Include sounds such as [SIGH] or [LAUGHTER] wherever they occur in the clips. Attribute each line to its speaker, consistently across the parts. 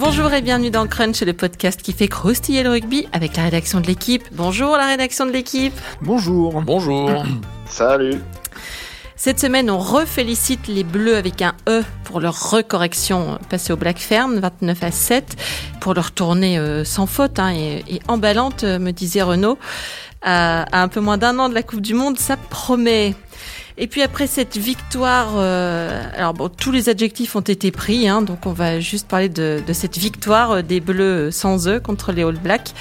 Speaker 1: Bonjour et bienvenue dans Crunch, le podcast qui fait croustiller le rugby avec la rédaction de l'équipe. Bonjour la rédaction de l'équipe.
Speaker 2: Bonjour.
Speaker 3: Bonjour. [COUGHS]
Speaker 4: Salut.
Speaker 1: Cette semaine, on refélicite les Bleus avec un E pour leur recorrection passée au Black Fern, 29 à 7, pour leur tournée euh, sans faute hein, et, et, emballante, euh, me disait Renaud. À, à un peu moins d'un an de la Coupe du Monde, ça promet. Et puis après cette victoire, euh, alors bon, tous les adjectifs ont été pris, hein, donc on va juste parler de, cette victoire euh, des Bleus sans eux contre les All Blacks.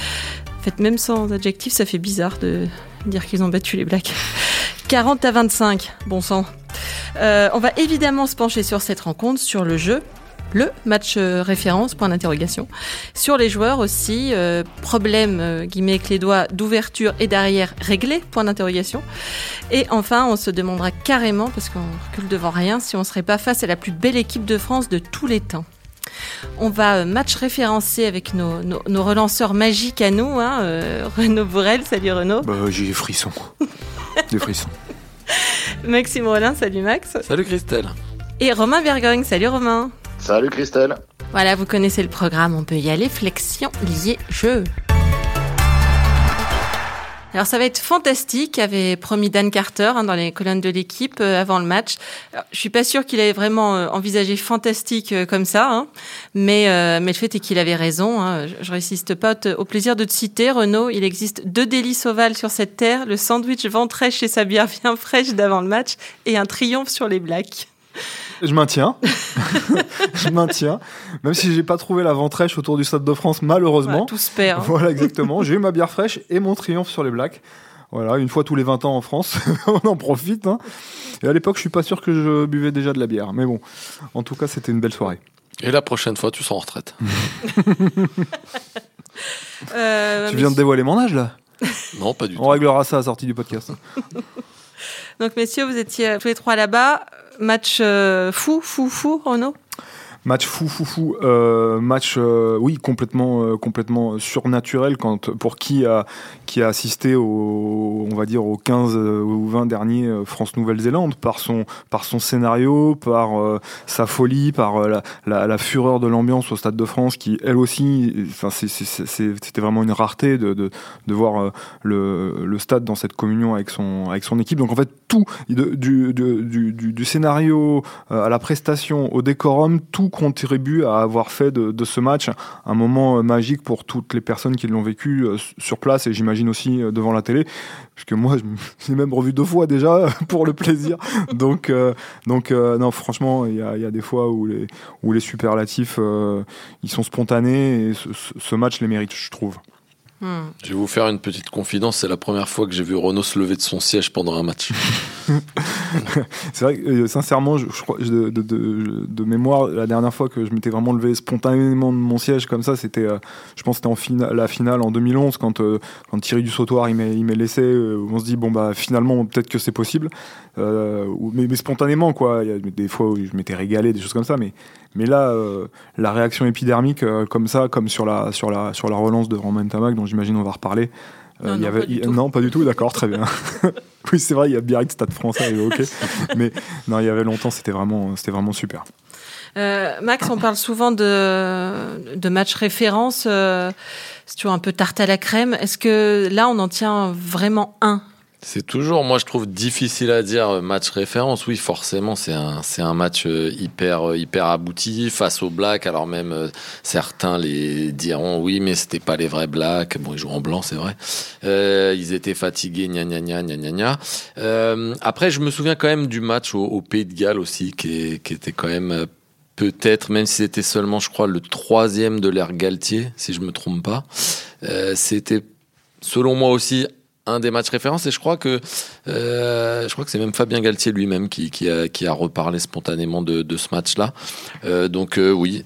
Speaker 1: En fait, même sans adjectifs, ça fait bizarre de dire qu'ils ont battu les Blacks. [LAUGHS] 40 à 25, bon sang. Euh, on va évidemment se pencher sur cette rencontre, sur le jeu, le match euh, référence, point d'interrogation. Sur les joueurs aussi, euh, problème, euh, guillemets avec les doigts, d'ouverture et d'arrière réglé, point d'interrogation. Et enfin, on se demandera carrément, parce qu'on recule devant rien, si on serait pas face à la plus belle équipe de France de tous les temps. On va match référencer avec nos, nos, nos relanceurs magiques à nous, hein, euh, Renaud Bourrel, salut Renaud.
Speaker 2: Bah, j'ai des frissons. [LAUGHS] des frissons.
Speaker 1: Maxime Rollin, salut Max.
Speaker 3: Salut Christelle.
Speaker 1: Et Romain Bergogne, salut Romain.
Speaker 4: Salut Christelle.
Speaker 1: Voilà, vous connaissez le programme, on peut y aller. Flexion, lié, jeu. Alors ça va être fantastique, avait promis Dan Carter hein, dans les colonnes de l'équipe euh, avant le match. Alors, je suis pas sûre qu'il avait vraiment euh, envisagé fantastique euh, comme ça, hein, mais mais le fait est qu'il avait raison. Hein. Je, je résiste pas au plaisir de te citer, Renaud. Il existe deux délices ovales sur cette terre le sandwich ventrèche et sa bière bien [LAUGHS] fraîche d'avant le match, et un triomphe sur les Blacks.
Speaker 2: Je maintiens. [LAUGHS] je maintiens. Même si j'ai pas trouvé la ventrèche autour du Stade de France, malheureusement.
Speaker 1: Voilà, tout se perd. hein.
Speaker 2: Voilà, [LAUGHS] exactement. J'ai eu ma bière fraîche et mon triomphe sur les Blacks. Voilà, une fois tous les 20 ans en France, [LAUGHS] on en profite. Hein. Et à l'époque, je suis pas sûr que je buvais déjà de la bière. Mais bon, en tout cas, c'était une belle soirée.
Speaker 3: Et la prochaine fois, tu seras en retraite.
Speaker 1: Euh,
Speaker 2: tu viens de dévoiler mon âge, là?
Speaker 3: Non, pas du
Speaker 2: On
Speaker 3: tout.
Speaker 2: réglera ça à la sortie du podcast.
Speaker 1: Donc, messieurs, vous étiez tous les trois là-bas. Match euh, fou, fou, fou, Renaud
Speaker 2: Match fou, fou, fou. Euh, match, euh, oui, complètement, complètement surnaturel quand, pour qui a, qui a assisté au, on va dire, aux 15 euh, ou 20 derniers euh, France-Nouvelle-Zélande par son, par son scénario, par euh, sa folie, par la, fureur de l'ambiance au Stade de France qui, elle aussi, c'était vraiment une rareté de, de, voir le, stade dans cette communion avec son, avec son équipe. Donc en fait, tout, du, du, du, scénario à la prestation, au décorum, tout contribue à avoir fait de, ce match un moment magique pour toutes les personnes qui l'ont vécu sur place et j'imagine aussi euh, devant la télé, puisque moi je l'ai [LAUGHS] même revu deux fois déjà [LAUGHS] pour le plaisir. Donc, euh, donc euh, non, franchement, il y a, des fois où les, les superlatifs ils sont spontanés et ce- ce match les mérite, je trouve.
Speaker 1: Hmm.
Speaker 3: Je vais vous faire une petite confidence. C'est la première fois que j'ai vu Renault se lever de son siège pendant un match. [LAUGHS]
Speaker 2: C'est vrai que euh, sincèrement, je, crois de, mémoire, la dernière fois que je m'étais vraiment levé spontanément de mon siège comme ça, c'était, euh, je pense, c'était en fina- la finale en 2011 quand euh, quand Thierry du Sautoir il m'est laissé. euh, on se dit bon bah finalement peut-être que c'est possible, mais, mais spontanément quoi. Il y a des fois où je m'étais régalé, des choses comme ça, mais mais là euh, la réaction épidermique euh, comme ça, comme sur la sur la sur la relance de Romain Tamac dont j'imagine on va reparler.
Speaker 1: Non,
Speaker 2: il y
Speaker 1: non,
Speaker 2: avait,
Speaker 1: pas du
Speaker 2: il-
Speaker 1: tout.
Speaker 2: non, pas du tout, d'accord, très bien. [LAUGHS] oui, c'est vrai, il y a Biarritz, Stade français, ok. [LAUGHS] Mais non, il y avait longtemps, c'était vraiment, c'était vraiment super.
Speaker 1: Euh, Max, on parle souvent de, de matchs référence. Euh, c'est toujours un peu tarte à la crème. Est-ce que là, on en tient vraiment un?
Speaker 3: C'est toujours, moi je trouve difficile à dire euh, match référence. Oui, forcément, c'est un, c'est un match euh, hyper, euh, hyper abouti face aux Blacks. Alors même certains les diront oui, mais c'était pas les vrais Blacks. Bon, ils jouent en blanc, c'est vrai. Euh, ils étaient fatigués, gna gna gna gna gna gna. Euh, après, je me souviens quand même du match au, au Pays de Galles aussi, qui, est- qui était quand même peut-être, même si c'était seulement, je crois, le troisième de l'ère Galtier, si je me trompe pas. Euh, c'était selon moi aussi un des matchs références et je crois que euh, je crois que c'est même Fabien Galtier lui-même qui, a, reparlé spontanément de, de ce match-là. Euh, donc euh, oui,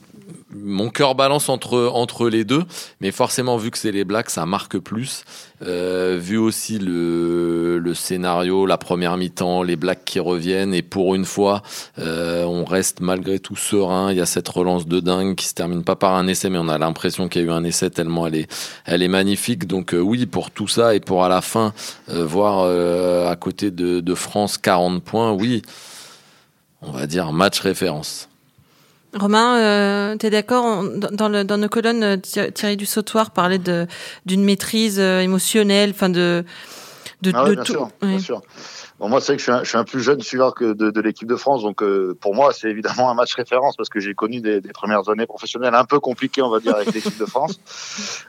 Speaker 3: mon cœur balance entre, entre les deux, mais forcément, vu que c'est les Blacks, ça marque plus. Euh, vu aussi le, le scénario, la première mi-temps, les Blacks qui reviennent, et pour une fois, euh, on reste malgré tout serein. Il y a cette relance de dingue qui se termine pas par un essai, mais on a l'impression qu'il y a eu un essai tellement elle est, elle est magnifique. Donc euh, oui, pour tout ça, et pour à la fin, euh, voir euh, à côté de, de France 40 points, oui, on va dire match référence.
Speaker 1: Romain, euh, tu es d'accord dans, le, dans nos colonnes, Thierry du Sautoir parlait d'une maîtrise émotionnelle, enfin de,
Speaker 4: de, ah de tout. bien sûr moi, c'est vrai que je suis, un, plus jeune suiveur que de, l'équipe de France, donc euh, pour moi, c'est évidemment un match référence parce que j'ai connu des, premières années professionnelles un peu compliquées, on va dire, avec [LAUGHS] l'équipe de France.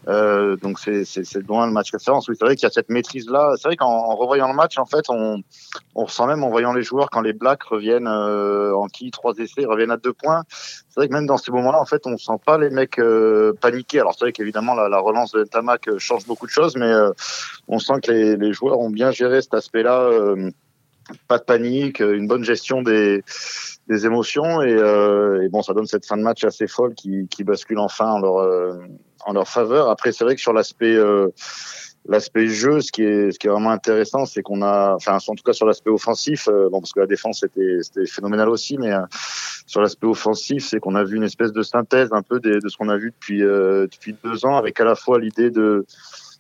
Speaker 4: Euh, donc c'est loin le match référence. Oui, c'est vrai qu'il y a cette maîtrise-là. C'est vrai qu'en revoyant le match, en fait, on, on ressent même en voyant les joueurs quand les Blacks reviennent euh, en qui trois essais, reviennent à deux points. C'est vrai que même dans ces moments-là, en fait, on sent pas les mecs paniquer. Alors c'est vrai qu'évidemment la, la, relance de Tamac change beaucoup de choses, mais on sent que les, les, joueurs ont bien géré cet aspect-là pas de panique, euh, une bonne gestion des, des émotions et, euh, et, bon, ça donne cette fin de match assez folle qui, qui bascule enfin en leur euh, en leur faveur. Après, c'est vrai que sur l'aspect euh, l'aspect jeu, ce qui est ce qui est vraiment intéressant, c'est qu'on a, enfin, en tout cas sur l'aspect offensif, bon parce que la défense c'était c'était phénoménal aussi, mais sur l'aspect offensif, c'est qu'on a vu une espèce de synthèse un peu de, de ce qu'on a vu depuis depuis deux ans, avec à la fois l'idée de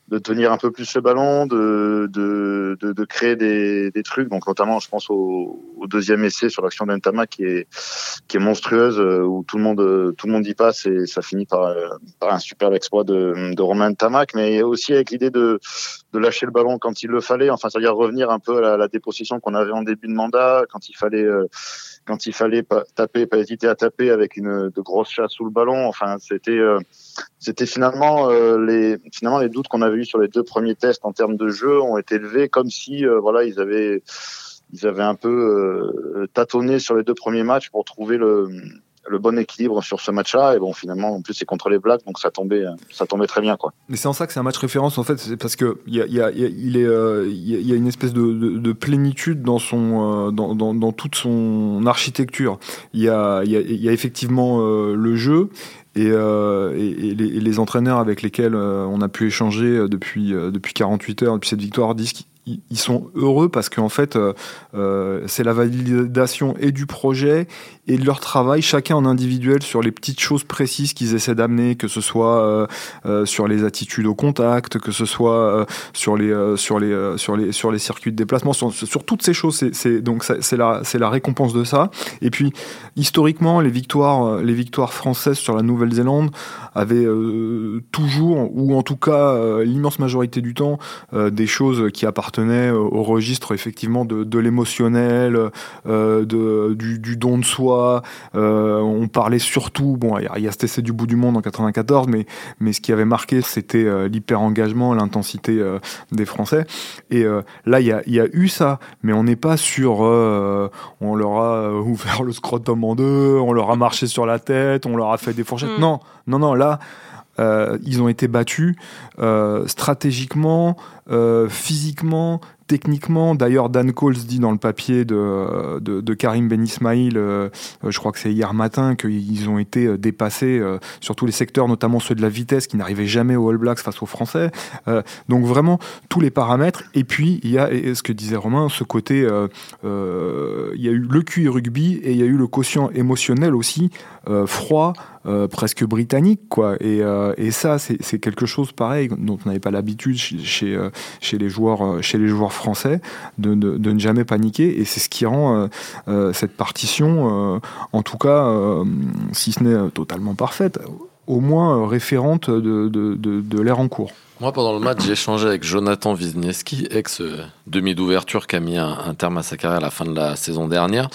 Speaker 4: de tenir un peu plus le ballon, de, de, de, de créer des, des, trucs. Donc notamment, je pense au, au deuxième essai sur l'action d'Entama qui est qui est monstrueuse, euh, où tout le monde tout le monde y passe et ça finit par, par un superbe exploit de, de Romain Tamac, mais aussi avec l'idée de de lâcher le ballon quand il le fallait. Enfin, c'est-à-dire revenir un peu à la, la déposition qu'on avait en début de mandat, quand il fallait euh, quand il fallait pas taper, pas hésiter à taper avec une de grosses chasses sous le ballon. Enfin, c'était euh, c'était finalement euh, les finalement les doutes qu'on avait eu sur les deux premiers tests en termes de jeu ont été levés comme si euh, voilà ils avaient ils avaient un peu tâtonné sur les deux premiers matchs pour trouver le le bon équilibre sur ce match-là. Et bon, finalement, en plus, c'est contre les Blacks, donc ça tombait, ça tombait très bien, quoi.
Speaker 2: Mais c'est en ça que c'est un match référence, en fait, c'est parce que il y a, y a, il est, il y a une espèce de, de, de plénitude dans son, dans, dans, dans, toute son architecture. Il y a, il y a, y a effectivement le jeu. Et, euh, et, les, entraîneurs avec lesquels on a pu échanger depuis, depuis 48 heures, depuis cette victoire, disent ils sont heureux parce qu'en fait, euh, euh, c'est la validation et du projet et de leur travail, chacun en individuel, sur les petites choses précises qu'ils essaient d'amener, que ce soit euh, sur les attitudes au contact, que ce soit sur les sur les sur les sur les circuits de déplacement, sur, sur toutes ces choses. C'est donc c'est la c'est la récompense de ça. Et puis historiquement, les victoires les victoires françaises sur la Nouvelle-Zélande avaient toujours, ou en tout cas l'immense majorité du temps, des choses qui appartenaient appartenait au registre effectivement de, de l'émotionnel, euh, de, du, du, don de soi. Euh, on parlait surtout, bon, il y a cet essai du bout du monde en 94, mais, mais ce qui avait marqué, c'était euh, l'hyper-engagement, l'intensité euh, des Français. Et euh, là, il y a, y a, eu ça, mais on n'est pas sur, on leur a ouvert le scrotum en deux, on leur a marché sur la tête, on leur a fait des fourchettes. Mm. Non, non, non, là, euh, ils ont été battus euh, stratégiquement, euh, physiquement, techniquement. D'ailleurs, Dan Coles dit dans le papier de, de, Karim Ben Ismail, je crois que c'est hier matin, qu'ils ont été dépassés sur tous les secteurs, notamment ceux de la vitesse, qui n'arrivaient jamais aux All Blacks face aux Français. donc vraiment, tous les paramètres. Et puis, il y a, ce que disait Romain, ce côté, il y a eu le QI rugby et il y a eu le quotient émotionnel aussi, froid, euh, presque britannique, quoi. Et, euh, et ça, c'est quelque chose pareil dont on n'avait pas l'habitude chez, chez, euh, les joueurs, chez les joueurs français de, de ne jamais paniquer. Et c'est ce qui rend cette partition, en tout cas, si ce n'est totalement parfaite, au moins référente de, de, de l'ère en cours.
Speaker 3: Moi, pendant le match, j'ai échangé avec Jonathan Wisniewski, ex-demi d'ouverture qui a mis un, terme à sa carrière à la fin de la saison dernière.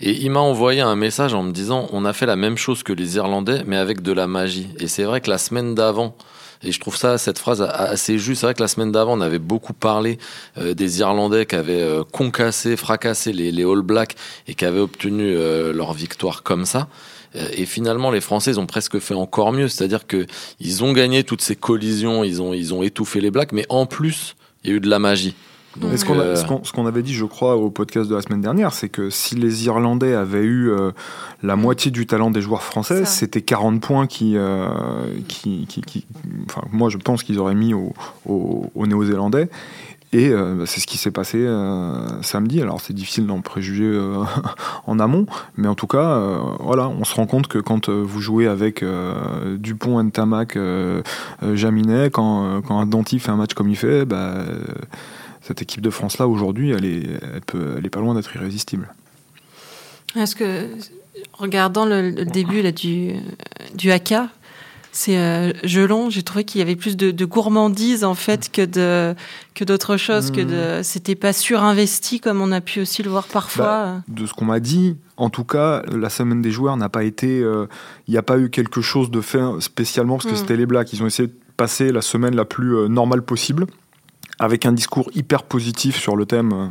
Speaker 3: Et il m'a envoyé un message en me disant on a fait la même chose que les Irlandais, mais avec de la magie. Et c'est vrai que la semaine d'avant, et je trouve ça, cette phrase assez juste. C'est vrai que la semaine d'avant, on avait beaucoup parlé euh, des Irlandais qui avaient euh, concassé, fracassé les, les, All Blacks et qui avaient obtenu euh, leur victoire comme ça. Euh, et finalement, les Français ont presque fait encore mieux, c'est-à-dire que ils ont gagné toutes ces collisions, ils ont ils ont étouffé les Blacks, mais en plus, il y a eu de la magie.
Speaker 2: Donc, ce qu'on euh, avait dit, je crois, au podcast de la semaine dernière, c'est que si les Irlandais avaient eu euh, la moitié du talent des joueurs français, c'était 40 points qui, qui, qui, qui, enfin, moi je pense qu'ils auraient mis aux, aux Néo-Zélandais. Et euh, bah, c'est ce qui s'est passé euh, samedi. Alors c'est difficile d'en préjuger euh, [LAUGHS] en amont, mais en tout cas, voilà, on se rend compte que quand vous jouez avec Dupont, Ntamak, Jaminet, quand, quand un Danti fait un match comme il fait, bah, cette équipe de France là aujourd'hui, elle est, elle, est pas loin d'être irrésistible.
Speaker 1: Est-ce que, regardant le, début là, du, du c'est euh, Gelon, j'ai trouvé qu'il y avait plus de, de, gourmandise en fait que de que d'autres choses, que de mmh. c'était pas surinvesti comme on a pu aussi le voir parfois. Bah,
Speaker 2: de ce qu'on m'a dit, en tout cas, la semaine des joueurs n'a pas été, euh, il n'y a pas eu quelque chose de fait spécialement parce que mmh. c'était les Blacks. Ils ont essayé de passer la semaine la plus euh, normale possible avec un discours hyper positif sur le thème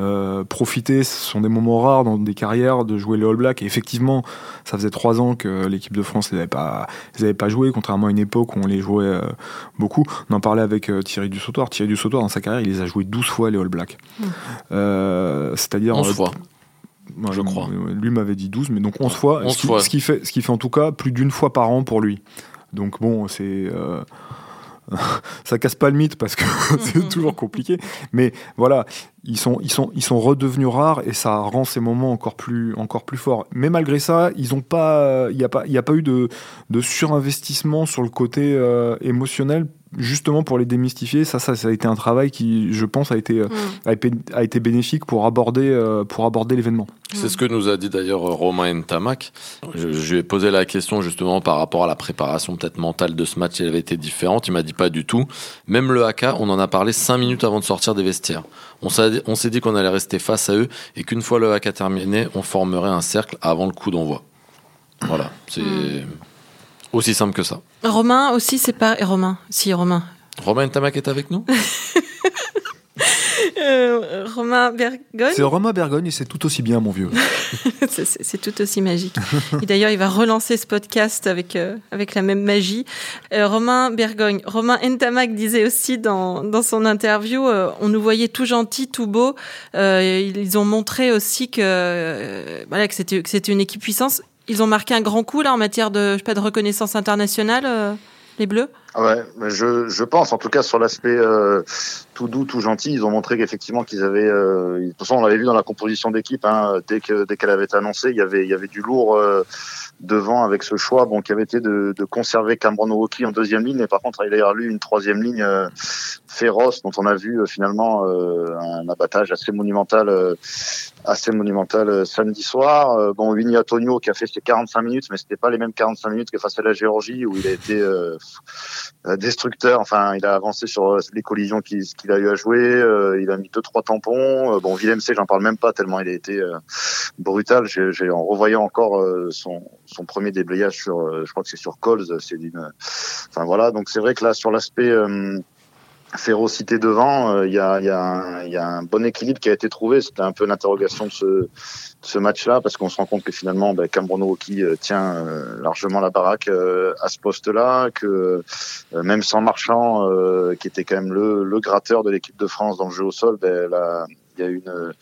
Speaker 2: euh, euh, profiter, ce sont des moments rares dans des carrières de jouer les All Blacks. Et effectivement, ça faisait trois ans que l'équipe de France n'avait pas, pas joué, contrairement à une époque où on les jouait euh, beaucoup. On en parlait avec euh, Thierry Dussautoir. Thierry Dussautoir, dans sa carrière, il les a joués 12 fois les All Blacks. Mmh. C'est-à-dire.
Speaker 3: 11 fois. je crois.
Speaker 2: Lui m'avait dit 12, mais donc 11 fois. 11 ce, qui, fois. Ce, qui, fait, ce qui fait en tout cas plus d'une fois par an pour lui. Donc bon, c'est [LAUGHS] ça casse pas le mythe parce que [LAUGHS] c'est toujours compliqué. Mais voilà, ils sont, ils sont, ils sont redevenus rares et ça rend ces moments encore plus, encore plus forts. Mais malgré ça, ils ont pas, il n'y a pas, a pas eu de, de surinvestissement sur le côté euh, émotionnel justement pour les démystifier, ça, ça, ça a été un travail qui, je pense, a été, euh, mm. a, été bénéfique pour aborder, euh, pour aborder l'événement.
Speaker 3: C'est ce que nous a dit d'ailleurs Romain Ntamak. Je, je, lui ai posé la question justement par rapport à la préparation peut-être mentale de ce match, elle avait été différente. Il m'a dit pas du tout. Même le AK, on en a parlé cinq minutes avant de sortir des vestiaires. On s'est dit qu'on allait rester face à eux et qu'une fois le AK terminé, on formerait un cercle avant le coup d'envoi. Voilà, c'est... Mm. Aussi simple que ça.
Speaker 1: Romain aussi, c'est pas. Romain, si, Romain.
Speaker 3: Romain Tamac est avec nous [LAUGHS]
Speaker 1: euh, Romain Bergogne.
Speaker 2: C'est Romain Bergogne et c'est tout aussi bien, mon vieux. [LAUGHS]
Speaker 1: c'est tout aussi magique. Et d'ailleurs, il va relancer ce podcast avec, euh, avec la même magie. Euh, Romain Bergogne. Romain Ntamak disait aussi dans, dans son interview on nous voyait tout gentil, tout beau. ils ont montré aussi que, voilà, que c'était une équipe puissance. Ils ont marqué un grand coup là en matière de, pas, de reconnaissance internationale, euh, les Bleus?
Speaker 4: Ouais, je, je pense en tout cas sur l'aspect euh, tout doux, tout gentil, ils ont montré qu'effectivement qu'ils avaient. Euh, de toute façon, on l'avait vu dans la composition d'équipe. Hein, dès que dès qu'elle avait été annoncée, il y avait il y avait du lourd devant avec ce choix bon qui avait été de, de conserver Cameron Walkie en deuxième ligne, mais par contre il a lui une troisième ligne féroce dont on a vu finalement un abattage assez monumental assez monumental euh, samedi soir. Euh, bon, Vinny Antonio qui a fait ses 45 minutes, mais c'était pas les mêmes 45 minutes que face à la Géorgie où il a été euh, destructeur. Enfin, il a avancé sur les collisions qu'il a eu à jouer. il a mis deux trois tampons. bon, Willem C, j'en parle même pas tellement il a été brutal. J'ai en revoyant encore son, son premier déblayage sur, je crois que c'est sur Coles, c'est d'une. Enfin voilà, donc c'est vrai que là sur l'aspect férocité devant, euh, il y, a, y, a y, a, un bon équilibre qui a été trouvé. C'était un peu l'interrogation de ce, match-là, parce qu'on se rend compte que finalement, ben, Cameron qui euh, tient euh, largement la baraque à ce poste-là, que même sans Marchand, qui était quand même le, le gratteur de l'équipe de France dans le jeu au sol, ben, la, y a une,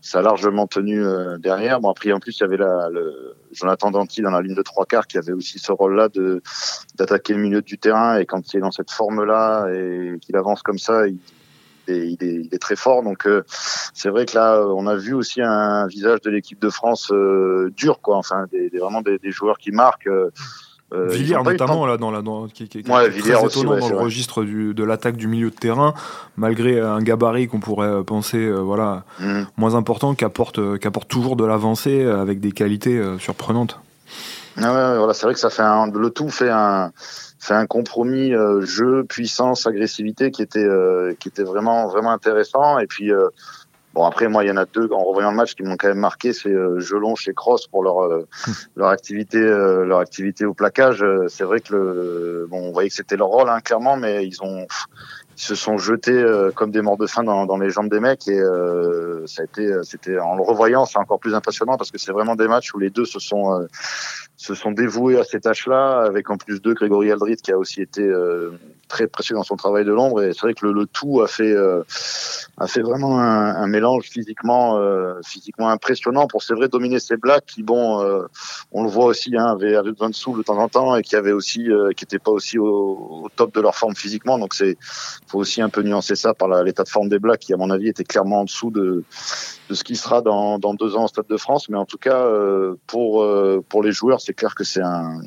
Speaker 4: ça a largement tenu euh, derrière. Bon après en plus il y avait la, le Jonathan Danty dans la ligne de trois quarts qui avait aussi ce rôle-là de d'attaquer le milieu du terrain et quand il est dans cette forme-là et qu'il avance comme ça, il, il, est, il, est, très fort. Donc euh, c'est vrai que là, on a vu aussi un visage de l'équipe de France euh, dur, quoi. Enfin, des, des vraiment des, des, joueurs qui marquent.
Speaker 2: Euh, Villiers notamment là dans la dans, qui, qui, très étonnant dans le registre du, de l'attaque du milieu de terrain malgré un gabarit qu'on pourrait penser euh, voilà mhm. moins important qu'apporte qu'apporte toujours de l'avancée avec des qualités euh, surprenantes.
Speaker 4: Ah ouais, voilà c'est vrai que ça fait un, le tout fait un fait un compromis jeu puissance agressivité qui était qui était vraiment vraiment intéressant et puis Bon après moi il y en a deux en revoyant le match qui m'ont quand même marqué c'est euh, Gelon chez Cross pour leur euh, [LAUGHS] leur activité euh, leur activité au plaquage. C'est vrai que le bon on voyait que c'était leur rôle hein, clairement mais ils ont ils se sont jetés comme des morts de faim dans, dans les jambes des mecs. Et ça a été c'était en le revoyant c'est encore plus impressionnant parce que c'est vraiment des matchs où les deux se sont se sont dévoués à ces tâches-là avec en plus de Grégory Aldrit qui a aussi été très précieux dans son travail de l'ombre. Et c'est vrai que le, le, tout a fait euh, a fait vraiment un, un mélange physiquement euh, physiquement impressionnant. Pour c'est vrai dominer ces blacks qui bon euh, on le voit aussi hein avaient besoin de sous de temps en temps et qui avaient aussi qui étaient pas aussi au, au, top de leur forme physiquement. Donc c'est faut aussi un peu nuancer ça par l'état de forme des blacks qui à mon avis était clairement en dessous de de ce qui sera dans, dans deux ans au Stade de France. Mais en tout cas pour pour les joueurs c'est clair que c'est un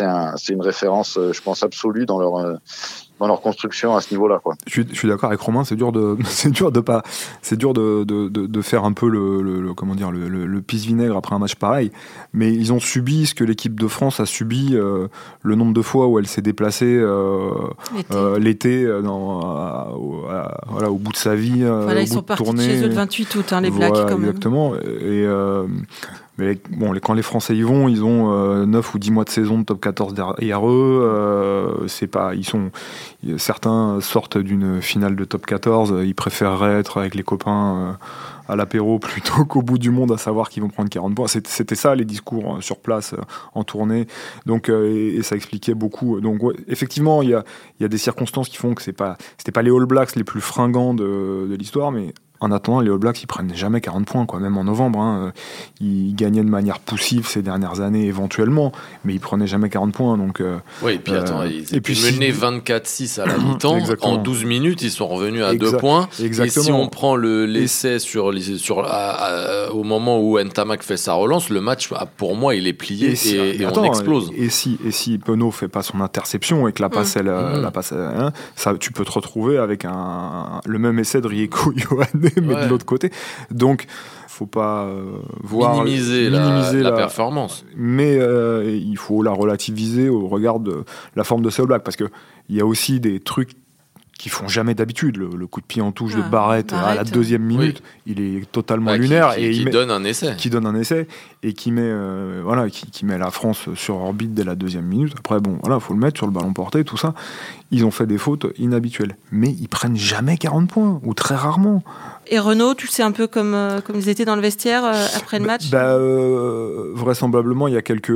Speaker 4: un, une référence, je pense, absolue dans leur dans leur construction à ce niveau-là. Quoi.
Speaker 2: Je suis, d'accord avec Romain, c'est dur de, [LAUGHS] c'est dur de pas, c'est dur de, de, de, faire un peu le, le, comment dire, le, le, pisse vinaigre après un match pareil. Mais ils ont subi ce que l'équipe de France a subi euh, le nombre de fois où elle s'est déplacée euh, l'été euh, voilà, au bout de sa vie.
Speaker 1: Voilà, ils sont partis chez eux le 28 août, hein, les Blacks
Speaker 2: même. Exactement. Et mais bon, quand les Français y vont, ils ont 9 euh, ou 10 mois de saison de top 14 derrière eux. Euh, c'est pas, ils sont, certains sortent d'une finale de top 14. Ils préféreraient être avec les copains euh, à l'apéro [LAUGHS] plutôt qu'au bout du monde à savoir qu'ils vont prendre 40 points. C'était ça les discours sur place en tournée. Donc, et, ça expliquait beaucoup. Donc, effectivement, il y a, y a, des circonstances qui font que c'est pas, c'était pas les All Blacks les plus fringants de, de l'histoire, mais en attendant, les All Blacks, ils prennent jamais 40 points, quoi. Même en novembre, hein. ils gagnaient de manière poussive ces dernières années, éventuellement, mais ils prenaient jamais 40 points. Donc,
Speaker 3: euh, oui, et puis attends, ils euh, et puis mené 24-6 à la [CLEARS THROAT] mi-temps. en 12 minutes, ils sont revenus à 2 points. Exactement. Et si on prend l'essai sur, sur au moment où Ntamak fait sa relance, le match, pour moi, il est plié et, on explose.
Speaker 2: Et si, et si Penaud fait pas son interception et que la mm. passe, elle, euh, mm. la passe, hein, ça, tu peux te retrouver avec un, le même essai de Rieko Yohanné [LAUGHS] mais de l'autre côté. Donc, faut pas euh, voir
Speaker 3: minimiser, la, performance.
Speaker 2: Mais euh, il faut la relativiser au regard de la forme de ces All parce que il y a aussi des trucs qui font jamais d'habitude. Le, coup de pied en touche de ah, Barrett, à la deuxième minute, il est totalement bah, lunaire
Speaker 3: et
Speaker 2: il
Speaker 3: donne un essai.
Speaker 2: Qui donne un essai et qui met euh, voilà qui, met la France sur orbite dès la deuxième minute. Après bon voilà, faut le mettre sur le ballon porté, tout ça. Ils ont fait des fautes inhabituelles, mais ils prennent jamais 40 points ou très rarement.
Speaker 1: Et Renault, tu sais un peu comme, euh, comme ils étaient dans le vestiaire euh, après le match
Speaker 2: bah, Vraisemblablement, il y a quelques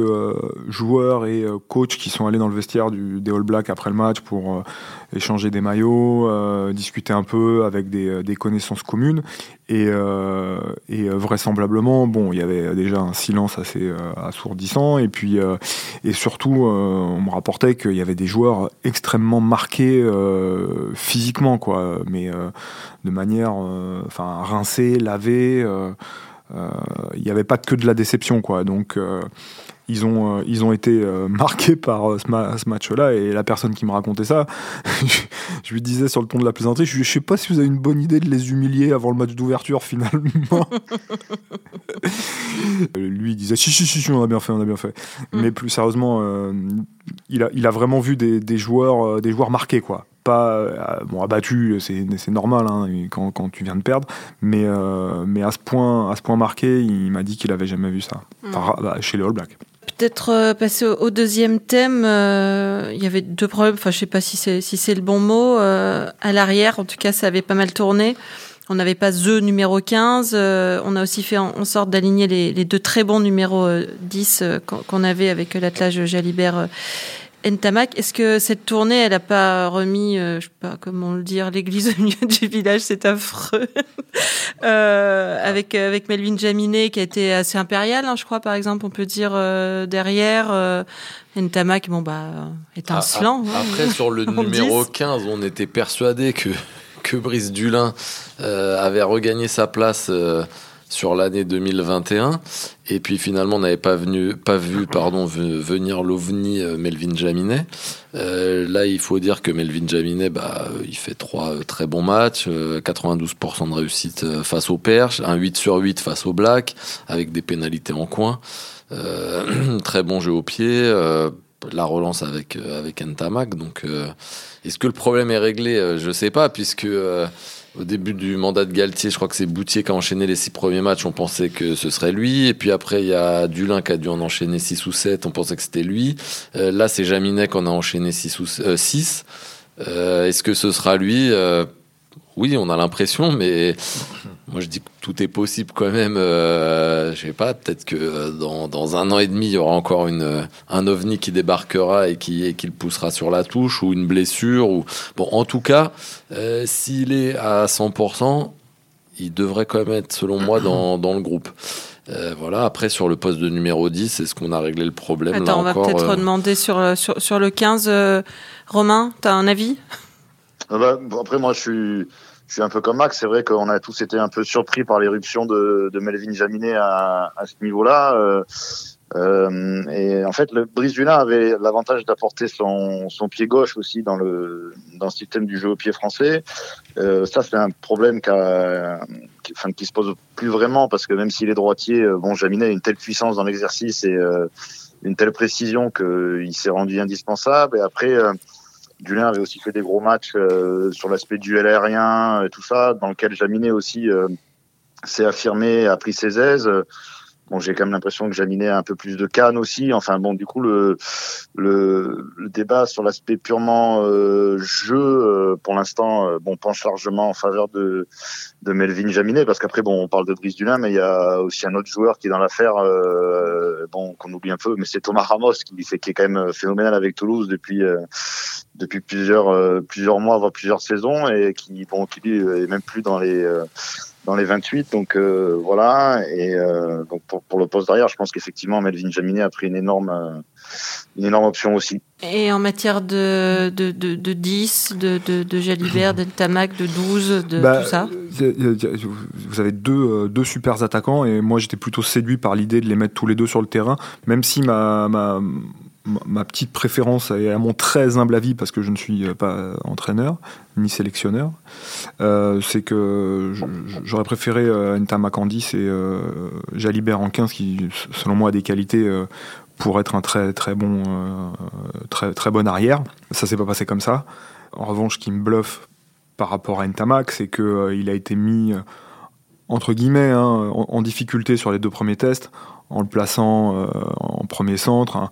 Speaker 2: joueurs et coachs qui sont allés dans le vestiaire du, des All Blacks après le match pour échanger des maillots, discuter un peu avec des, des connaissances communes. Et, et vraisemblablement, bon, il y avait déjà un silence assez euh, assourdissant. Et puis, euh, et surtout, euh, on me rapportait qu'il y avait des joueurs extrêmement marqués physiquement, quoi, mais de manière, enfin, rincés, lavés. Il n'y avait pas que de la déception, quoi. Donc ils ont, euh, ils ont été euh, [LAUGHS] marqués par euh, ce, match-là. Et la personne qui me racontait ça, [LAUGHS] je, lui disais sur le ton de la plaisanterie, je, ne sais pas si vous avez une bonne idée de les humilier avant le match d'ouverture finalement. [LAUGHS] Lui il disait si, si, si, on a bien fait, on a bien fait. Mm. Mais plus sérieusement, il, a, il a vraiment vu des, des joueurs, des joueurs marqués, quoi pas bon abattu c'est normal hein, quand, quand, tu viens de perdre mais mais à ce point à ce point marqué il m'a dit qu'il avait jamais vu ça mm. bah, chez les All Blacks
Speaker 1: peut-être euh, passer au, deuxième thème. Euh, il y avait deux problèmes. Enfin, je sais pas si c'est si c'est le bon mot. Euh, à l'arrière, en tout cas, ça avait pas mal tourné. On n'avait pas The numéro 15. on a aussi fait en, sorte d'aligner les, les, deux très bons numéros 10 qu'on avait avec l'attelage Jalibert Ntamak, est-ce que cette tournée, elle n'a pas remis, euh, je sais pas comment le dire, l'église [LAUGHS] au milieu du village, c'est affreux, [LAUGHS] euh, avec avec Melvin Jaminet qui a été assez impérial, hein, je crois par exemple, on peut dire euh, derrière. Ntamak, bon bah étincelant.
Speaker 3: Ah, ah, hein. après sur le [LAUGHS] numéro 15, on était persuadé que que Brice Dulin avait regagné sa place sur l'année 2021. Et puis finalement, on n'avait pas, vu venir l'OVNI euh, Melvin Jaminet. Euh, là, il faut dire que Melvin Jaminet, bah, il fait trois euh, très bons matchs, 92% de réussite face au Perche, un 8 sur 8 face au Black, avec des pénalités en coin. [CLEARS THROAT] très bon jeu au pied, la relance avec, avec Ntamak. Donc, est-ce que le problème est réglé? Je ne sais pas, puisque au début du mandat de Galtier, je crois que c'est Boutier qui a enchaîné les six premiers matchs, on pensait que ce serait lui. Et puis après, il y a Dulin qui a dû en enchaîner six ou sept, on pensait que c'était lui. Euh, là, c'est Jaminet qu'on a enchaîné six ou euh, six. Euh, est-ce que ce sera lui? Oui, on a l'impression, mais moi je dis que tout est possible quand même. Euh, je sais pas, peut-être que euh, dans, dans, un an et demi, il y aura encore une, euh, un ovni qui débarquera et qui, et qui le poussera sur la touche, ou une blessure. Ou... Bon, en tout cas, euh, s'il est à 100%, il devrait quand même être, selon moi, dans, [CLEARS THROAT] dans le groupe. Euh, voilà, après sur le poste de numéro 10, est-ce qu'on a réglé le problème
Speaker 1: Attends, on va peut-être demander sur, sur, sur, le 15. Romain, tu as un avis?
Speaker 4: Bah, Après, moi, je suis je suis un peu comme Max. C'est vrai qu'on a tous été un peu surpris par l'éruption de, de Melvin Jaminet à, à ce niveau-là. Euh, euh, et en fait, le Brice Dulin avait l'avantage d'apporter son, son pied gauche aussi dans le dans le système du jeu au pied français. Euh, ça, c'est un problème qui, qui, enfin, qui se pose plus vraiment parce que même s'il est droitier, euh, bon, Jaminet a une telle puissance dans l'exercice et euh, une telle précision qu'il s'est rendu indispensable. Et après, euh, Dulin avait aussi fait des gros matchs euh, sur l'aspect duel aérien et tout ça, dans lequel Jaminet aussi s'est affirmé, a pris ses aises. Bon, j'ai quand même l'impression que Jaminet a un peu plus de canne aussi. Enfin bon, du coup, le, le, le débat sur l'aspect purement euh, jeu, euh, pour l'instant, euh, bon, penche largement en faveur de, de Melvin Jaminet, parce qu'après, bon, on parle de Brice Dulin, mais il y a aussi un autre joueur qui est dans l'affaire, euh, bon, qu'on oublie un peu, mais c'est Thomas Ramos, qui, fait, qui est quand même phénoménal avec Toulouse depuis depuis plusieurs plusieurs mois, voire plusieurs saisons, et qui, bon, qui est même plus dans les dans les 28. Donc euh, voilà. Et euh, donc pour, pour, le poste derrière, je pense qu'effectivement Melvin Jaminet a pris une énorme euh, une énorme option aussi.
Speaker 1: Et en matière de, de, de, de 10, de, de, de Jalibert, de Tamac, de 12, de
Speaker 2: bah,
Speaker 1: tout ça
Speaker 2: Vous avez deux, deux super attaquants et moi j'étais plutôt séduit par l'idée de les mettre tous les deux sur le terrain, même si ma, ma, ma petite préférence, et à mon très humble avis, parce que je ne suis pas entraîneur ni sélectionneur, euh, c'est que j'aurais préféré euh, Ntamak en 10 et euh, Jalibert en 15, qui, selon moi, a des qualités euh, pour être un très bon, euh, très, très bon arrière. Ça s'est pas passé comme ça. En revanche, ce qui me bluffe par rapport à Ntamak, c'est qu'il euh, il a été mis, entre guillemets, hein, en, difficulté sur les deux premiers tests, en le plaçant en premier centre. Euh,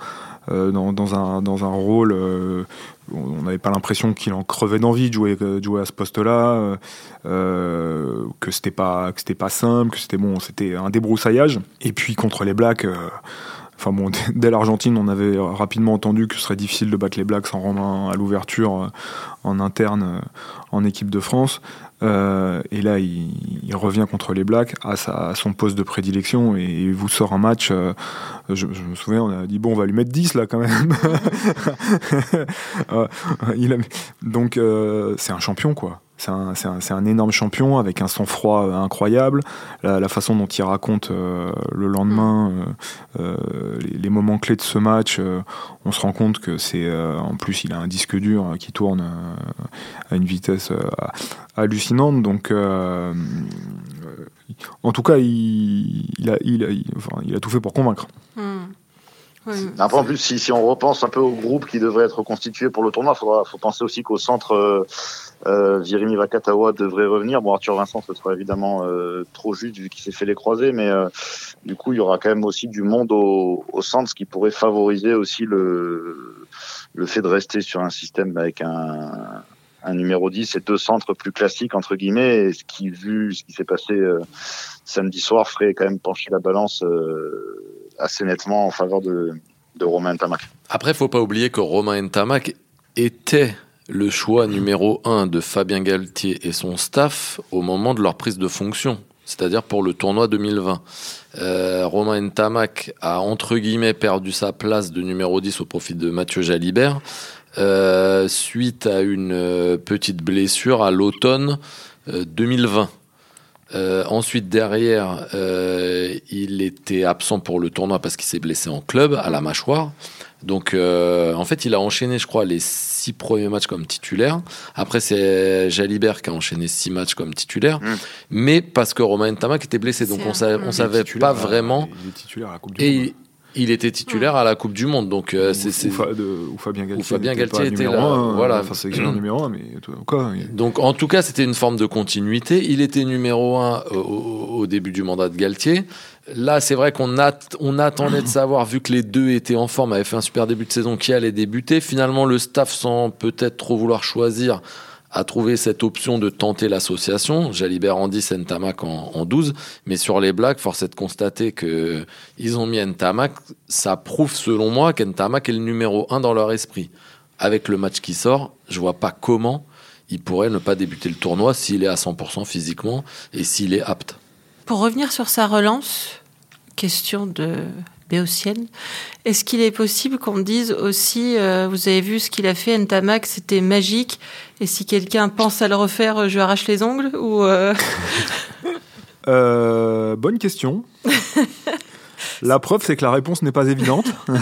Speaker 2: dans, dans, un, rôle. Euh, on n'avait pas l'impression qu'il en crevait d'envie de jouer, jouer à ce poste-là, euh, que c'était pas pas simple, que c'était bon, c'était un débroussaillage. Et puis contre les Blacks. Enfin bon, [LAUGHS] dès l'Argentine, on avait rapidement entendu que ce serait difficile de battre les Blacks sans rendre à l'ouverture en interne en équipe de France. Euh, et là, il, revient contre les Blacks à, son poste de prédilection et vous sort un match. Euh, je, me souviens, on a dit bon, on va lui mettre 10 là quand même. [LAUGHS] donc, euh, c'est un champion quoi. C'est un, un, un, énorme champion avec un sang-froid incroyable. La, la, façon dont il raconte euh, le lendemain euh, euh, les, les, moments clés de ce match, on se rend compte que c'est. en plus, il a un disque dur qui tourne à une vitesse hallucinante. Donc, en tout cas, il, il, a, il, a, enfin, il, a, tout fait pour convaincre.
Speaker 1: Mmh.
Speaker 4: Oui. Après, en plus, si, si, on repense un peu au groupe qui devrait être constitué pour le tournoi, il faut penser aussi qu'au centre, euh, Jérémy Vakatawa devrait revenir. Bon, Arthur Vincent, ce sera évidemment euh, trop juste vu qu'il s'est fait les croiser, mais euh, du coup, il y aura quand même aussi du monde au, centre, ce qui pourrait favoriser aussi le, le fait de rester sur un système avec un, un numéro 10 et deux centres plus classiques, entre guillemets, et ce qui, vu ce qui s'est passé euh, samedi soir, ferait quand même pencher la balance assez nettement en faveur de, de Romain Ntamak.
Speaker 3: Après, il faut pas oublier que Romain Ntamak était le choix numéro un de Fabien Galtier et son staff au moment de leur prise de fonction, c'est-à-dire pour le tournoi 2020. Euh, Romain Ntamak a entre guillemets perdu sa place de numéro 10 au profit de Mathieu Jalibert euh, suite à une euh, petite blessure à l'automne euh, 2020. Euh, ensuite, derrière, il était absent pour le tournoi parce qu'il s'est blessé en club à la mâchoire. Donc, en fait, il a enchaîné, je crois, les six premiers matchs comme titulaire. Après, c'est Jalibert qui a enchaîné six matchs comme titulaire. Mmh. Mais parce que Romain Ntamak était blessé. Donc, on, sa on savait pas vraiment.
Speaker 2: Il est titulaire à la Coupe du
Speaker 3: Et Monde. Il était titulaire à la Coupe du Monde, donc euh, c'est
Speaker 2: ou, ou, Fabien Galtier,
Speaker 3: ou Fabien Galtier était,
Speaker 2: là. Un,
Speaker 3: voilà,
Speaker 2: enfin c'est [CLEARS THROAT] numéro un, mais quoi il...
Speaker 3: Donc en tout cas, c'était une forme de continuité. Il était numéro un au, au début du mandat de Galtier. Là, c'est vrai qu'on on attendait de savoir, vu que les deux étaient en forme, avaient fait un super début de saison, qui allait débuter. Finalement, le staff, sans peut-être trop vouloir choisir, a trouvé cette option de tenter l'association. Jalibert en 10, Ntamak en, en 12. Mais sur les Blacks, force est de constater que ils ont mis Ntamak. Ça prouve, selon moi, qu'Ntamak est le numéro 1 dans leur esprit. Avec le match qui sort, je vois pas comment il pourrait ne pas débuter le tournoi s'il est à 100% physiquement et s'il est apte.
Speaker 1: Pour revenir sur sa relance, question de béotienne. Est-ce qu'il est possible qu'on dise aussi, euh, vous avez vu ce qu'il a fait, Ntamak, c'était magique, et si quelqu'un pense à le refaire, je arrache les ongles ou [LAUGHS]
Speaker 2: Bonne question. [LAUGHS] La preuve, c'est que la réponse n'est pas évidente. [LAUGHS]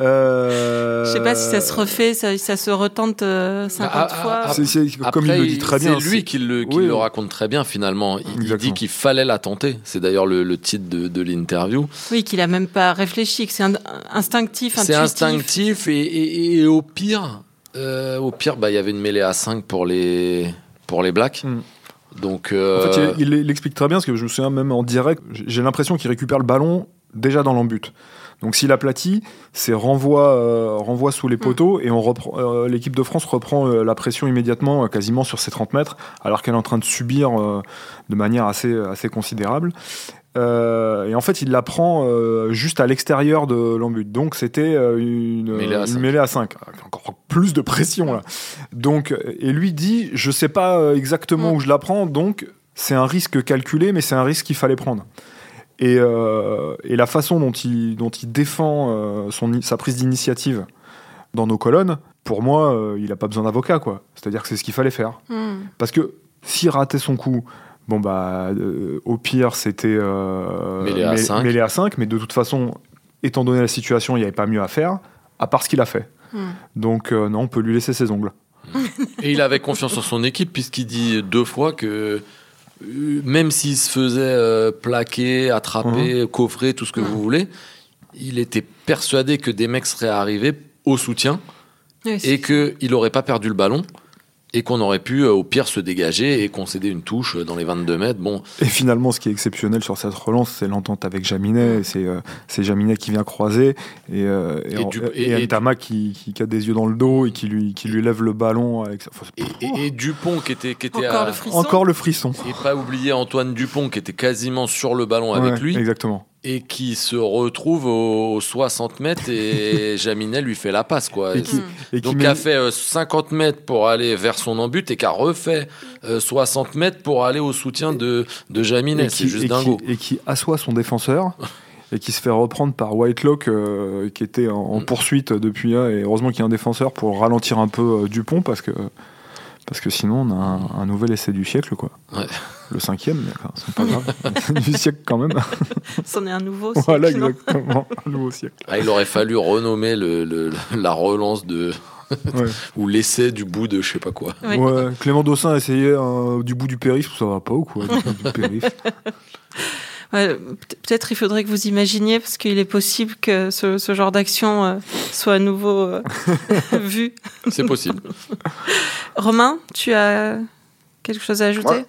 Speaker 1: Euh... Je sais pas si ça se refait, ça, se retente 50 euh, ah, ah,
Speaker 3: fois. c'est, comme il le dit très bien. C'est lui qui, le, qui le, raconte très bien finalement. Il, dit qu'il fallait la tenter. C'est d'ailleurs le, titre de, l'interview.
Speaker 1: Oui, qu'il a même pas réfléchi, que c'est instinctif,
Speaker 3: C'est instinctif et, au pire, euh, au pire, bah il y avait une mêlée à 5 pour les pour les blacks. Hmm. Donc,
Speaker 2: euh, En fait, il, il, explique très bien, parce que je me souviens même en direct, j'ai l'impression qu'il récupère le ballon déjà dans l'embut. Donc s'il aplatit, c'est renvoi, euh, renvoi sous les mm. poteaux et on reprend, euh, l'équipe de France reprend euh, la pression immédiatement, quasiment sur ses 30 mètres, alors qu'elle est en train de subir de manière assez, assez considérable. Et en fait, il la prend juste à l'extérieur de l'embut. Donc c'était une, mêlée à 5. Encore plus de pression là. Donc, et lui dit, je sais pas exactement mm. où je la prends, donc c'est un risque calculé, mais c'est un risque qu'il fallait prendre. Euh, et, la façon dont il, dont il défend euh, son, sa prise d'initiative dans nos colonnes, pour moi, euh, il n'a pas besoin d'avocat, quoi. C'est-à-dire que c'est ce qu'il fallait faire. Hmm. Parce que s'il ratait son coup, bon, bah, au pire, c'était
Speaker 3: mêlé, à 5.
Speaker 2: à 5, mais de toute façon, étant donné la situation, il n'y avait pas mieux à faire, à part ce qu'il a fait. Hmm. Donc, non, on peut lui laisser ses ongles. [LAUGHS]
Speaker 3: Et il avait confiance en son équipe, puisqu'il dit deux fois que euh, même s'il se faisait euh, plaquer, attraper, mhm. coffrer, tout ce que vous voulez, il était persuadé que des mecs seraient arrivés au soutien et qu'il n'aurait pas perdu le ballon et qu'on aurait pu euh, au pire se dégager et concéder une touche dans les 22 mètres. Bon.
Speaker 2: Et finalement, ce qui est exceptionnel sur cette relance, c'est l'entente avec Jaminet. C'est euh, Jaminet qui vient croiser et, euh, et, et, qui, qui, a des yeux dans le dos et qui lui, qui lui lève le ballon. Avec...
Speaker 3: et, Dupont qui était, qui était
Speaker 1: encore, le frisson.
Speaker 2: encore le frisson.
Speaker 3: Et pas oublier Antoine Dupont qui était quasiment sur le ballon avec lui.
Speaker 2: Exactement
Speaker 3: et qui se retrouve aux 60 mètres et [LAUGHS] Jaminet lui fait la passe quoi. Donc qui a fait 50 euh, mètres pour aller vers son embut et qui a refait 60 euh, mètres pour aller au soutien de, de Jaminet. C'est juste dingo.
Speaker 2: et qui assoit son défenseur. [LAUGHS] et qui se fait reprendre par Whitelock euh, qui était en, mm. poursuite depuis là et heureusement qu'il y a un défenseur pour ralentir un peu Dupont parce que parce que sinon, on a un, nouvel essai du siècle, quoi. Le cinquième, c'est pas grave. [LAUGHS] du siècle quand même. [LAUGHS]
Speaker 1: C'en est un nouveau siècle.
Speaker 2: Voilà, exactement. un nouveau siècle.
Speaker 3: Ah, il aurait fallu renommer le, la relance de. [LAUGHS] ou l'essai du bout de je sais pas quoi.
Speaker 2: Ouais. Clément Dossin essayait du bout du périph', ça va pas ou quoi du bout du périph'.
Speaker 1: Peut-être il faudrait que vous imaginiez, parce qu'il est possible que ce, genre d'action euh, soit à nouveau euh, [LAUGHS] vu.
Speaker 3: C'est possible.
Speaker 1: Romain, tu as quelque chose à ajouter?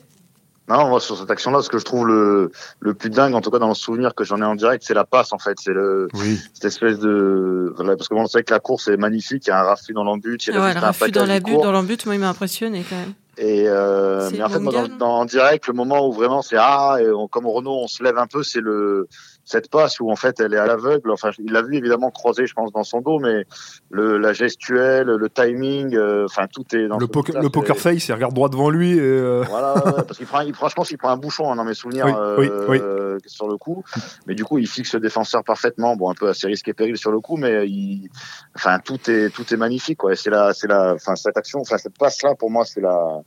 Speaker 4: Non, moi, sur cette action-là, ce que je trouve le, le plus dingue, en tout cas dans le souvenir que j'en ai en direct, c'est la passe, en fait. C'est le, cette espèce de, parce que bon, on sait que la course est magnifique, il y a un raffut dans l'embut, il y a
Speaker 1: ouais, un raffut dans la butte, dans l'embut, moi, il m'a impressionné quand même.
Speaker 4: Et euh, mais en fait, moi, dans, dans, en direct, le moment où vraiment c'est ah, et comme au Renault, on se lève un peu, c'est le cette passe où en fait elle est à l'aveugle. Enfin, il l'a vu évidemment croiser, je pense, dans son dos, mais le, la gestuelle, le timing, euh, enfin tout est dans
Speaker 2: le, poker, le poker face. Il regarde droit devant lui. Et euh...
Speaker 4: Voilà, parce qu'il prend, il, franchement, il prend un bouchon hein, dans mes souvenirs euh, sur le coup. Mais du coup, il fixe le défenseur parfaitement. Bon, un peu assez risqué péril sur le coup, mais il, enfin tout est tout est magnifique. Quoi. C'est la, c'est la, enfin cette action, enfin cette passe là, pour moi, c'est la,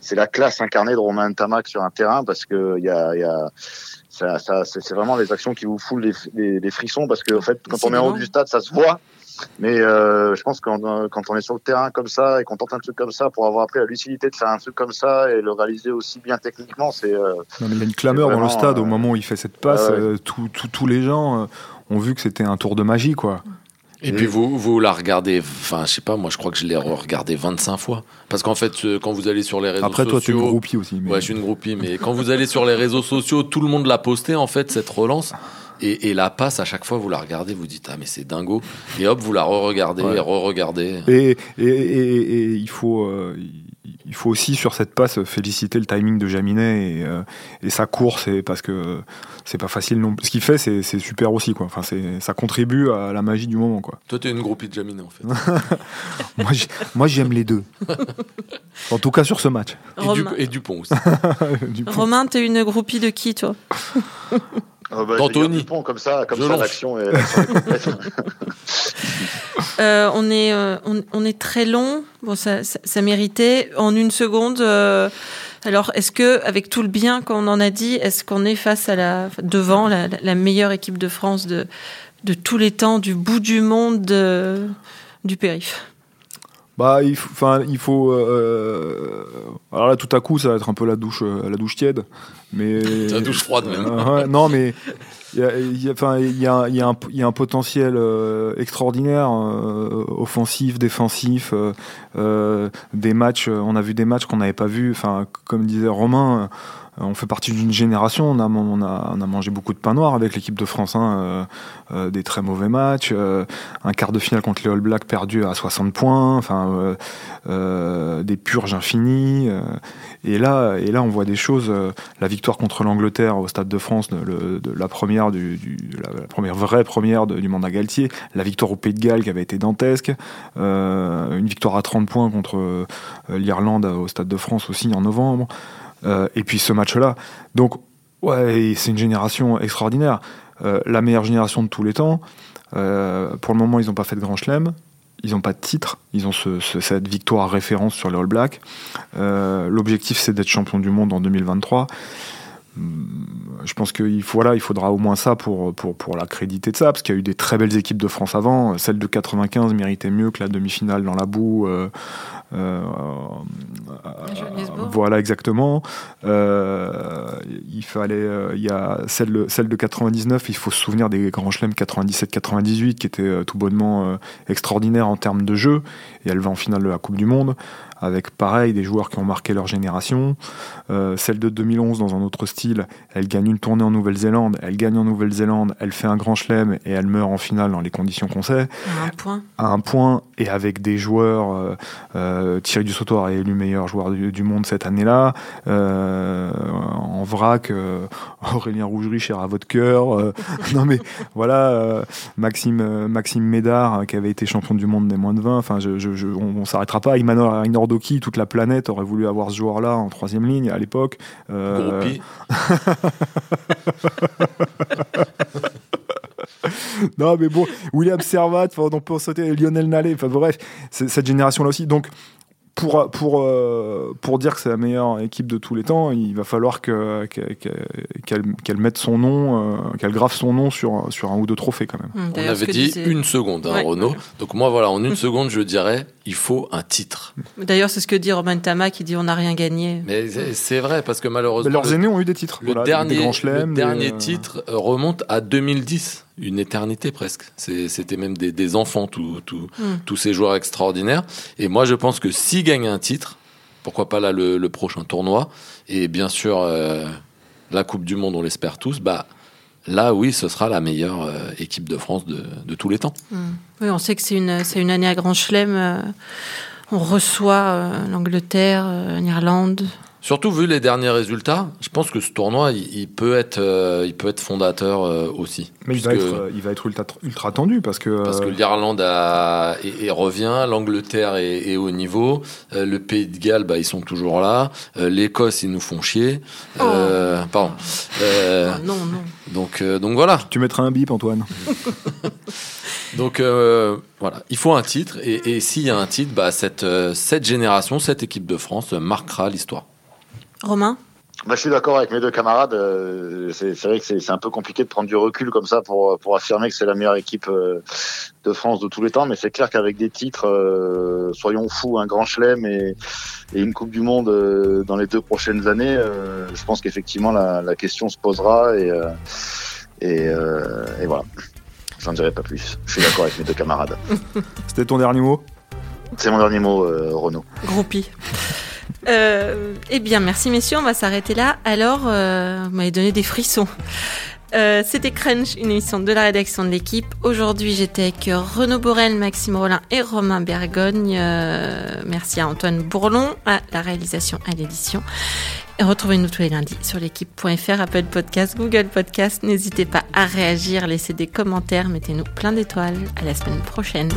Speaker 4: c'est la classe incarnée de Romain Tamac sur un terrain parce que il y a, y a ça, ça c'est vraiment les actions qui vous foulent les, les, frissons parce que en fait, quand on est en haut du stade, ça se voit. Mais euh, je pense que quand, quand on est sur le terrain comme ça et qu'on tente un truc comme ça, pour avoir appris la lucidité de faire un truc comme ça et le réaliser aussi bien techniquement, c'est. Euh,
Speaker 2: il y a une clameur dans le stade au euh, moment où il fait cette passe. Euh, tous les gens ont vu que c'était un tour de magie, quoi.
Speaker 3: Et, puis vous, vous la regardez, enfin je sais pas, moi je crois que je l'ai regardé 25 fois. Parce qu'en fait, quand vous allez sur les réseaux
Speaker 2: sociaux...
Speaker 3: Après toi
Speaker 2: tu es une groupie aussi.
Speaker 3: Ouais, je suis une groupie, mais quand vous allez sur les réseaux sociaux, tout le monde l'a posté en fait, cette relance. Et, et, la passe, à chaque fois, vous la regardez, vous dites ah mais c'est dingo. Et hop, vous la re-regardez, re-regardez.
Speaker 2: Et, et, il faut, euh, il faut aussi sur cette passe féliciter le timing de Jaminet et, euh, sa course, et parce que c'est pas facile non. Ce qu'il fait, c'est super aussi quoi. Enfin, ça contribue à la magie du moment quoi.
Speaker 3: Toi, t'es une groupie de Jaminet en fait. [LAUGHS]
Speaker 2: moi, j'aime les deux. en tout cas sur ce match.
Speaker 3: Et, Dupont aussi. [LAUGHS]
Speaker 1: Romain, t'es une groupie de qui toi? [LAUGHS]
Speaker 4: Oh bah, D'Anthony. Comme ça, comme ça l'action est, [LAUGHS]
Speaker 1: euh, on, est, euh, on, est très long. Bon, ça, ça, méritait. En une seconde. Euh, alors, est-ce que, avec tout le bien qu'on en a dit, est-ce qu'on est face à la, devant la, la, meilleure équipe de France de, de tous les temps, du bout du monde, du périph'
Speaker 2: Bah, il faut, enfin, il faut. Euh, alors là, tout à coup, ça va être un peu la douche, euh, la douche tiède, mais. [LAUGHS]
Speaker 3: la douche froide même.
Speaker 2: Euh, non, mais il y a, y, a, un, y a un potentiel euh, extraordinaire, offensif, défensif, des matchs. on a vu des matchs qu'on n'avait pas vus. Enfin, comme disait Romain on fait partie d'une génération, on a, mangé beaucoup de pain noir avec l'équipe de France, hein, euh, euh, des très mauvais matchs, euh, un quart de finale contre les All Blacks perdu à 60 points, des purges infinies. et là, on voit des choses. la victoire contre l'Angleterre au Stade de France, la première du, la, première vraie première du mandat Galtier, la victoire au Pays de Galles qui avait été dantesque, une victoire à 30 points contre l'Irlande au Stade de France aussi en novembre. Euh, et puis ce match-là. Donc, ouais, c'est une génération extraordinaire. Euh, la meilleure génération de tous les temps. Euh, pour le moment, ils n'ont pas fait de grand chelem. Ils n'ont pas de titre. Ils ont cette victoire référence sur les All Blacks. L'objectif, c'est d'être champion du monde en 2023 je pense qu'il il faudra au moins ça pour, pour, pour l'accréditer de ça, parce qu'il y a eu des très belles équipes de France avant. Celle de 95 méritait mieux que la demi-finale dans la boue. Euh, voilà exactement. Euh, il fallait, euh, il y a celle de, celle de 99. Il faut se souvenir des grands chelems 97-98 qui étaient tout bonnement extraordinaires en termes de jeu. Et elle va en finale de la Coupe du Monde avec pareil des joueurs qui ont marqué leur génération. Euh, celle de 2011 dans un autre style, elle gagne une tournée en Nouvelle-Zélande, elle gagne en Nouvelle-Zélande, elle fait un grand chelem et elle meurt en finale dans les conditions qu'on sait.
Speaker 1: À un point.
Speaker 2: À un point et avec des joueurs. Euh, euh Thierry Dussautoir est élu meilleur joueur du, monde cette année-là. Euh, en vrac, euh, Aurélien Rougerie cher à votre cœur. [LAUGHS] non mais voilà, Maxime Maxime Médard qui avait été champion du monde des moins de 20. Enfin, je, je, on, s'arrêtera pas. Imanol Doki, toute la planète aurait voulu avoir ce joueur-là en troisième ligne à l'époque. [LAUGHS] [LAUGHS] [LAUGHS] Non, mais bon, William Servat, on peut en sauter Lionel Nallet, enfin bref, cette génération-là aussi. Donc, pour, pour, euh, pour dire que c'est la meilleure équipe de tous les temps, il va falloir qu'elle mette son nom, euh, qu'elle grave son nom sur, sur un ou deux trophées quand même.
Speaker 3: Hum, On avait dit une seconde, hein, Renaud. Donc moi, voilà, en une [LAUGHS] seconde, je dirais, il faut un titre.
Speaker 1: D'ailleurs, c'est ce que dit Romain Tama qui dit on n'a rien gagné.
Speaker 3: Mais c'est vrai, parce que malheureusement...
Speaker 2: leurs aînés ont eu des titres.
Speaker 3: Le dernier, le dernier euh, titre remonte à 2010 une éternité presque. C'était même des, enfants, hmm. tous ces joueurs extraordinaires. Et moi, je pense que s'ils gagnent un titre, pourquoi pas là le, prochain tournoi, et bien sûr euh, la Coupe du Monde, on l'espère tous, bah là, oui, ce sera la meilleure euh, équipe de France de, tous les temps. Hmm.
Speaker 1: Oui, on sait que c'est une, une année à Grand Chelem. Euh, on reçoit l'Angleterre, l'Irlande,
Speaker 3: Surtout vu les derniers résultats, je pense que ce tournoi, il, peut être, euh, il peut être fondateur euh, aussi.
Speaker 2: Mais il va, être, euh, il va être ultra, ultra tendu parce que
Speaker 3: parce que l'Irlande a et, revient, l'Angleterre est, au niveau, le Pays de Galles, bah, ils sont toujours là, l'Écosse, ils nous font chier. Oh. pardon.
Speaker 1: Ah, non, non.
Speaker 3: Donc, donc voilà.
Speaker 2: Tu mettras un bip, Antoine. [LAUGHS]
Speaker 3: donc voilà, il faut un titre et, et s'il y a un titre, bah, cette, cette génération, cette équipe de France marquera l'histoire.
Speaker 1: Romain
Speaker 4: bah, je suis d'accord avec mes deux camarades. Euh, c'est vrai que c'est un peu compliqué de prendre du recul comme ça pour, pour affirmer que c'est la meilleure équipe euh, de France de tous les temps. Mais c'est clair qu'avec des titres, euh, soyons fous, un grand chelem et, et une Coupe du Monde dans les deux prochaines années, je pense qu'effectivement la, la, question se posera et, et, et voilà. J'en dirai pas plus. Je suis d'accord avec mes deux camarades.
Speaker 2: C'était ton dernier mot?
Speaker 4: C'est mon dernier mot, Renaud.
Speaker 1: Groupie. Euh, eh bien, merci messieurs, on va s'arrêter là. Alors, euh, vous m'avez donné des frissons. Euh, C'était Crunch, une émission de la rédaction de l'équipe. Aujourd'hui, j'étais avec Renaud Borel, Maxime Rollin et Romain Bergogne. Euh, merci à Antoine Bourlon à la réalisation à l'édition. Et retrouvez-nous tous les lundis sur l'équipe.fr, Apple Podcast, Google Podcast. N'hésitez pas à réagir, laissez des commentaires, mettez-nous plein d'étoiles. À la semaine prochaine.